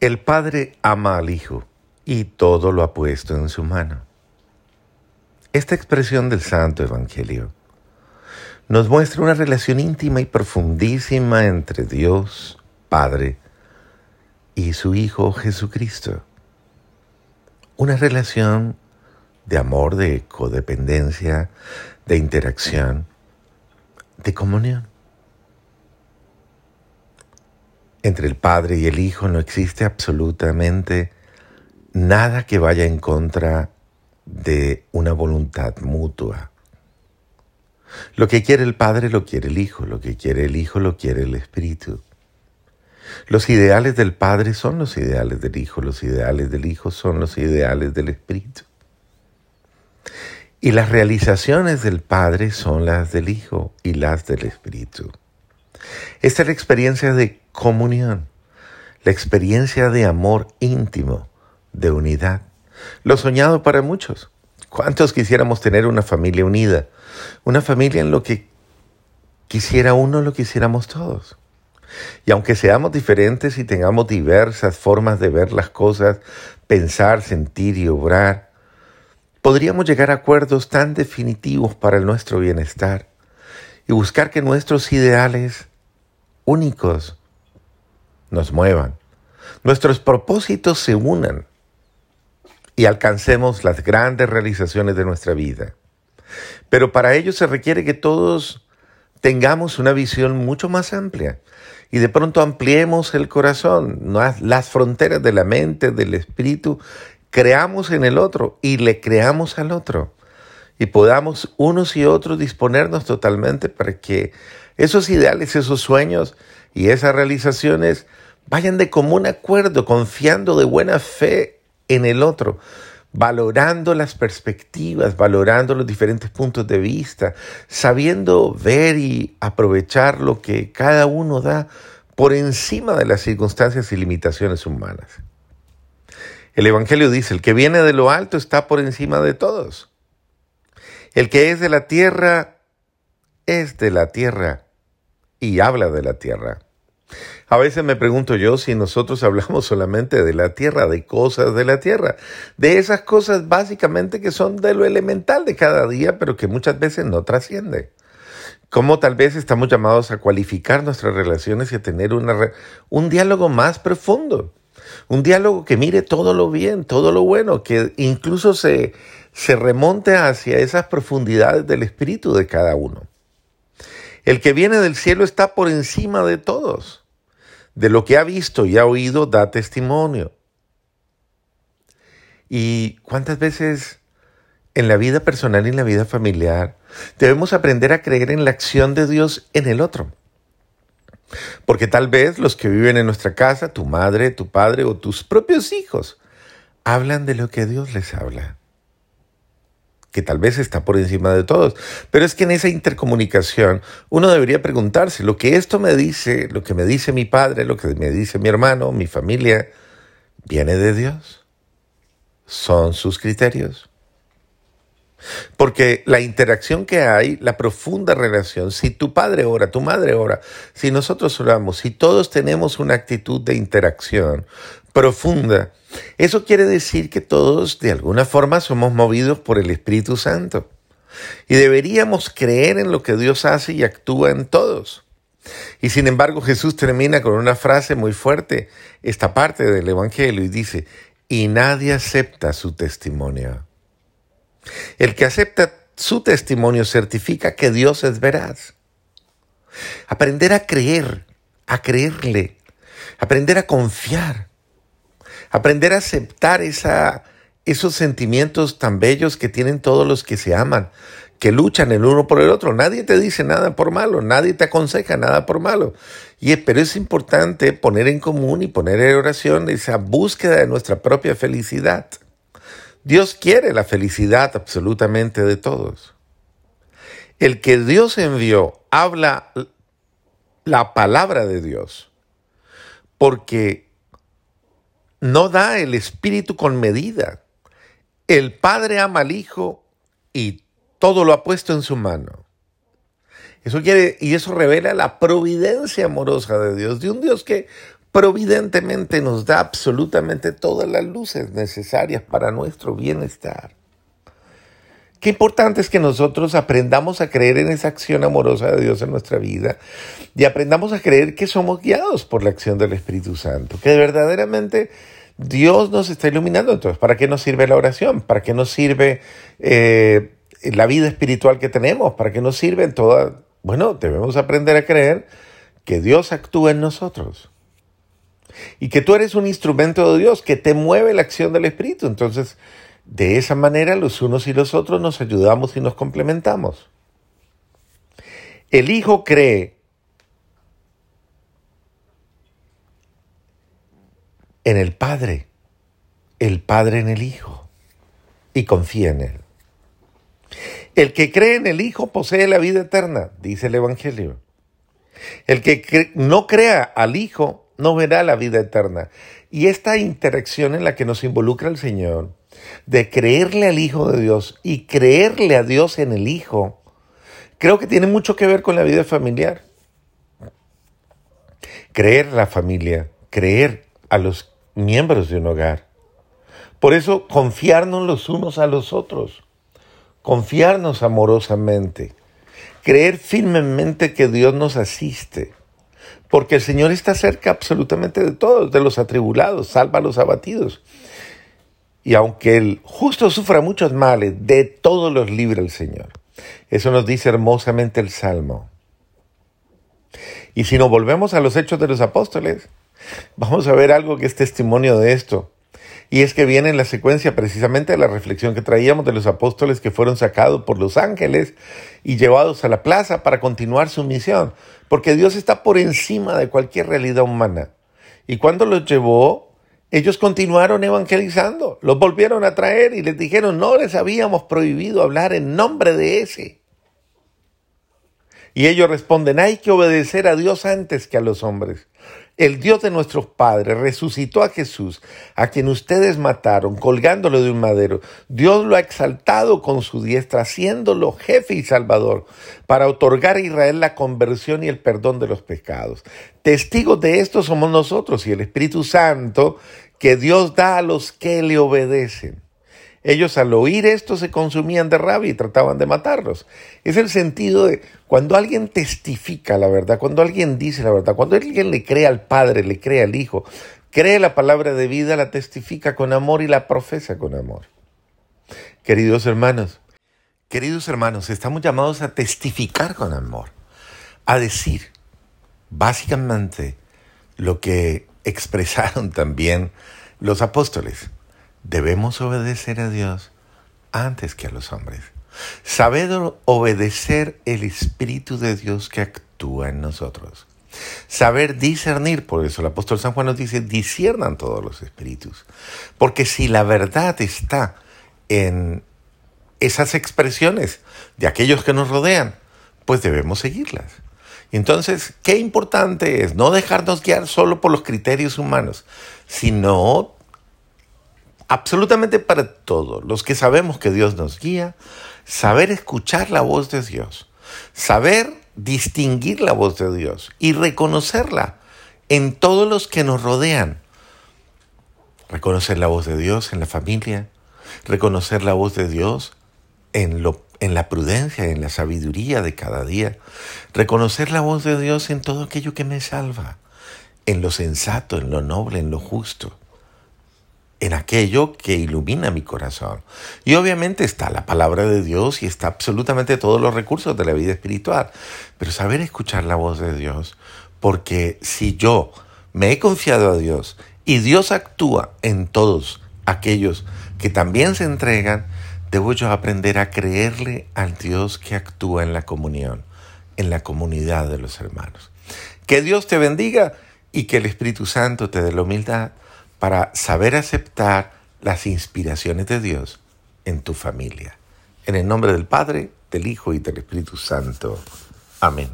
El Padre ama al Hijo y todo lo ha puesto en su mano. Esta expresión del Santo Evangelio nos muestra una relación íntima y profundísima entre Dios, Padre, y su Hijo Jesucristo. Una relación de amor, de codependencia, de interacción, de comunión. Entre el Padre y el Hijo no existe absolutamente nada que vaya en contra de una voluntad mutua. Lo que quiere el Padre lo quiere el Hijo, lo que quiere el Hijo lo quiere el Espíritu. Los ideales del Padre son los ideales del Hijo, los ideales del Hijo son los ideales del Espíritu. Y las realizaciones del Padre son las del Hijo y las del Espíritu. Esta es la experiencia de comunión, la experiencia de amor íntimo, de unidad. Lo soñado para muchos. ¿Cuántos quisiéramos tener una familia unida? Una familia en lo que quisiera uno, lo quisiéramos todos. Y aunque seamos diferentes y tengamos diversas formas de ver las cosas, pensar, sentir y obrar, podríamos llegar a acuerdos tan definitivos para nuestro bienestar y buscar que nuestros ideales únicos nos muevan, nuestros propósitos se unan y alcancemos las grandes realizaciones de nuestra vida. Pero para ello se requiere que todos tengamos una visión mucho más amplia y de pronto ampliemos el corazón, las fronteras de la mente, del espíritu, creamos en el otro y le creamos al otro y podamos unos y otros disponernos totalmente para que esos ideales, esos sueños y esas realizaciones vayan de común acuerdo, confiando de buena fe en el otro, valorando las perspectivas, valorando los diferentes puntos de vista, sabiendo ver y aprovechar lo que cada uno da por encima de las circunstancias y limitaciones humanas. El Evangelio dice, el que viene de lo alto está por encima de todos. El que es de la tierra es de la tierra y habla de la tierra. A veces me pregunto yo si nosotros hablamos solamente de la tierra, de cosas de la tierra, de esas cosas básicamente que son de lo elemental de cada día, pero que muchas veces no trasciende. Como tal vez estamos llamados a cualificar nuestras relaciones y a tener un diálogo más profundo. Un diálogo que mire todo lo bien, todo lo bueno, que incluso se, se remonte hacia esas profundidades del espíritu de cada uno. El que viene del cielo está por encima de todos. De lo que ha visto y ha oído da testimonio. ¿Y cuántas veces en la vida personal y en la vida familiar debemos aprender a creer en la acción de Dios en el otro? Porque tal vez los que viven en nuestra casa, tu madre, tu padre o tus propios hijos, hablan de lo que Dios les habla que tal vez está por encima de todos. Pero es que en esa intercomunicación uno debería preguntarse, lo que esto me dice, lo que me dice mi padre, lo que me dice mi hermano, mi familia, ¿viene de Dios? ¿Son sus criterios? Porque la interacción que hay, la profunda relación, si tu padre ora, tu madre ora, si nosotros oramos, si todos tenemos una actitud de interacción profunda, eso quiere decir que todos de alguna forma somos movidos por el Espíritu Santo. Y deberíamos creer en lo que Dios hace y actúa en todos. Y sin embargo Jesús termina con una frase muy fuerte, esta parte del Evangelio, y dice, y nadie acepta su testimonio. El que acepta su testimonio certifica que Dios es veraz. Aprender a creer, a creerle, aprender a confiar, aprender a aceptar esa, esos sentimientos tan bellos que tienen todos los que se aman, que luchan el uno por el otro. Nadie te dice nada por malo, nadie te aconseja nada por malo. Y, pero es importante poner en común y poner en oración esa búsqueda de nuestra propia felicidad. Dios quiere la felicidad absolutamente de todos. El que Dios envió habla la palabra de Dios, porque no da el Espíritu con medida. El Padre ama al Hijo y todo lo ha puesto en su mano. Eso quiere, y eso revela la providencia amorosa de Dios, de un Dios que providentemente nos da absolutamente todas las luces necesarias para nuestro bienestar. Qué importante es que nosotros aprendamos a creer en esa acción amorosa de Dios en nuestra vida y aprendamos a creer que somos guiados por la acción del Espíritu Santo, que verdaderamente Dios nos está iluminando. Entonces, ¿para qué nos sirve la oración? ¿Para qué nos sirve eh, la vida espiritual que tenemos? ¿Para qué nos sirve toda... Bueno, debemos aprender a creer que Dios actúa en nosotros y que tú eres un instrumento de Dios que te mueve la acción del Espíritu. Entonces, de esa manera los unos y los otros nos ayudamos y nos complementamos. El Hijo cree en el Padre, el Padre en el Hijo, y confía en Él. El que cree en el Hijo posee la vida eterna, dice el Evangelio. El que no crea al Hijo no verá la vida eterna. Y esta interacción en la que nos involucra el Señor, de creerle al Hijo de Dios y creerle a Dios en el Hijo, creo que tiene mucho que ver con la vida familiar. Creer la familia, creer a los miembros de un hogar. Por eso confiarnos los unos a los otros, confiarnos amorosamente, creer firmemente que Dios nos asiste, porque el Señor está cerca absolutamente de todos, de los atribulados, salva a los abatidos. Y aunque el justo sufra muchos males, de todos los libra el Señor. Eso nos dice hermosamente el Salmo. Y si nos volvemos a los hechos de los apóstoles, vamos a ver algo que es testimonio de esto. Y es que viene en la secuencia precisamente de la reflexión que traíamos de los apóstoles que fueron sacados por los ángeles y llevados a la plaza para continuar su misión. Porque Dios está por encima de cualquier realidad humana. Y cuando los llevó, ellos continuaron evangelizando, los volvieron a traer y les dijeron, no les habíamos prohibido hablar en nombre de ese. Y ellos responden, hay que obedecer a Dios antes que a los hombres. El Dios de nuestros padres resucitó a Jesús, a quien ustedes mataron, colgándolo de un madero. Dios lo ha exaltado con su diestra, haciéndolo jefe y salvador, para otorgar a Israel la conversión y el perdón de los pecados. Testigos de esto somos nosotros y el Espíritu Santo que Dios da a los que le obedecen. Ellos al oír esto se consumían de rabia y trataban de matarlos. Es el sentido de cuando alguien testifica la verdad, cuando alguien dice la verdad, cuando alguien le cree al Padre, le cree al Hijo, cree la palabra de vida, la testifica con amor y la profesa con amor. Queridos hermanos, queridos hermanos, estamos llamados a testificar con amor, a decir básicamente lo que expresaron también los apóstoles debemos obedecer a Dios antes que a los hombres. Saber obedecer el Espíritu de Dios que actúa en nosotros. Saber discernir, por eso el apóstol San Juan nos dice, disciernan todos los espíritus. Porque si la verdad está en esas expresiones de aquellos que nos rodean, pues debemos seguirlas. Entonces, qué importante es no dejarnos guiar solo por los criterios humanos, sino absolutamente para todo, los que sabemos que Dios nos guía, saber escuchar la voz de Dios, saber distinguir la voz de Dios y reconocerla en todos los que nos rodean. Reconocer la voz de Dios en la familia, reconocer la voz de Dios en, lo, en la prudencia, en la sabiduría de cada día, reconocer la voz de Dios en todo aquello que me salva, en lo sensato, en lo noble, en lo justo en aquello que ilumina mi corazón. Y obviamente está la palabra de Dios y está absolutamente todos los recursos de la vida espiritual. Pero saber escuchar la voz de Dios, porque si yo me he confiado a Dios y Dios actúa en todos aquellos que también se entregan, debo yo aprender a creerle al Dios que actúa en la comunión, en la comunidad de los hermanos. Que Dios te bendiga y que el Espíritu Santo te dé la humildad para saber aceptar las inspiraciones de Dios en tu familia. En el nombre del Padre, del Hijo y del Espíritu Santo. Amén.